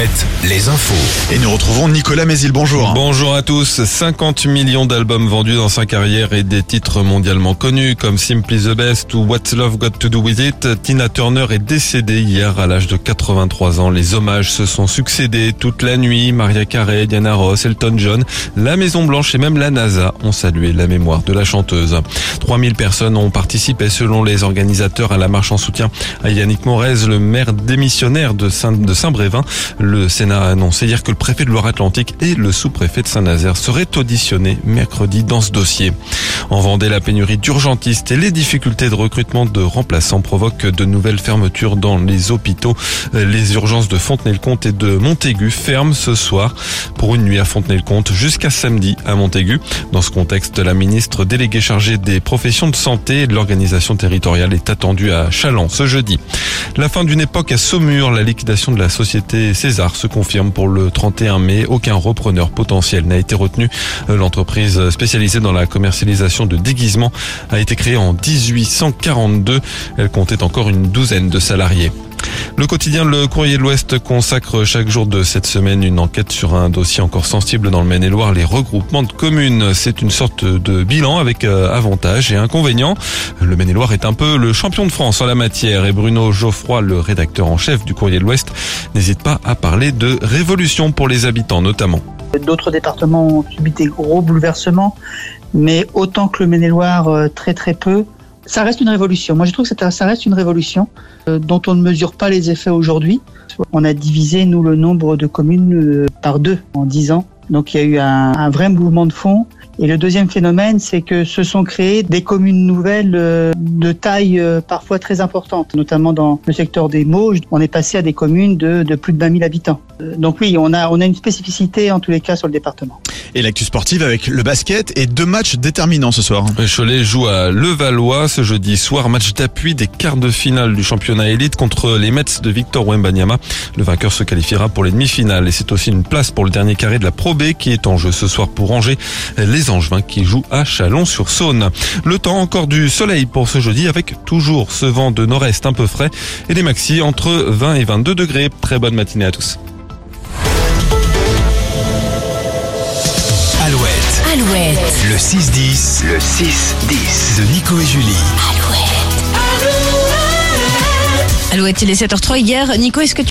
Alouette, les infos. Et nous retrouvons Nicolas Mézil, bonjour. Bonjour à tous. 50 millions d'albums vendus dans sa carrière et des titres mondialement connus comme Simply the Best ou What's Love Got to Do With It. Tina Turner est décédée hier à l'âge de 83 ans. Les hommages se sont succédés toute la nuit. Maria Carey, Diana Ross, Elton John, la Maison Blanche et même la NASA ont salué la mémoire de la chanteuse. 3000 personnes ont participé selon les organisateurs à la marche en soutien à Yannick Morez, le maire démissionnaire de Saint- de Saint-Brévin. Le Sénat a annoncé hier que le préfet de Loire-Atlantique et le sous-préfet de Saint-Nazaire seraient auditionnés mercredi dans ce dossier. En Vendée, la pénurie d'urgentistes et les difficultés de recrutement de remplaçants provoquent de nouvelles fermetures dans les hôpitaux. Les urgences de Fontenay-le-Comte et de Montaigu ferment ce soir pour une nuit à Fontenay-le-Comte jusqu'à samedi à Montaigu. Dans ce contexte, la ministre déléguée chargée des professions de santé et de l'organisation territoriale est attendue à Chaland ce jeudi. La fin d'une époque à Saumur, la liquidation de la société César se confirme pour le 31 mai. Aucun repreneur potentiel n'a été retenu. L'entreprise spécialisée dans la commercialisation de déguisements a été créée en 1842. Elle comptait encore une douzaine de salariés. Le quotidien Le Courrier de l'Ouest consacre chaque jour de cette semaine une enquête sur un dossier encore sensible dans le Maine-et-Loire, les regroupements de communes. C'est une sorte de bilan avec euh, avantages et inconvénients. Le Maine-et-Loire est un peu le champion de France en la matière et Bruno Geoffroy, le rédacteur en chef du Courrier de l'Ouest, n'hésite pas à parler de révolution pour les habitants notamment. D'autres départements ont subi des gros bouleversements, mais autant que le Maine-et-Loire, euh, très très peu. Ça reste une révolution. Moi, je trouve que ça reste une révolution euh, dont on ne mesure pas les effets aujourd'hui. On a divisé, nous, le nombre de communes euh, par deux en dix ans. Donc, il y a eu un, vrai mouvement de fond. Et le deuxième phénomène, c'est que se sont créées des communes nouvelles euh, de taille parfois très importante, notamment dans le secteur des Mauges. On est passé à des communes de, plus de 20 000 habitants. Donc oui, on a, on a une spécificité en tous les cas sur le département. Et l'actu sportive avec le basket et deux matchs déterminants ce soir. Cholet joue à Levallois ce jeudi soir, match d'appui des quarts de finale du championnat élite contre les Mets de Victor Wembanyama. Le vainqueur se qualifiera pour les demi-finales et c'est aussi une place pour le dernier carré de la Pro B qui est en jeu ce soir pour ranger les Angevins qui jouent à Chalon-sur-Saône. Le temps encore du soleil pour ce jeudi avec toujours ce vent de nord-est un peu frais et des maxi entre 20 et 22 degrés. Très bonne matinée à tous. Alouette, Alouette, le 6-10, le 6-10 de Nico et Julie. Alouette, il est 7h03 hier. Nico, est-ce que tu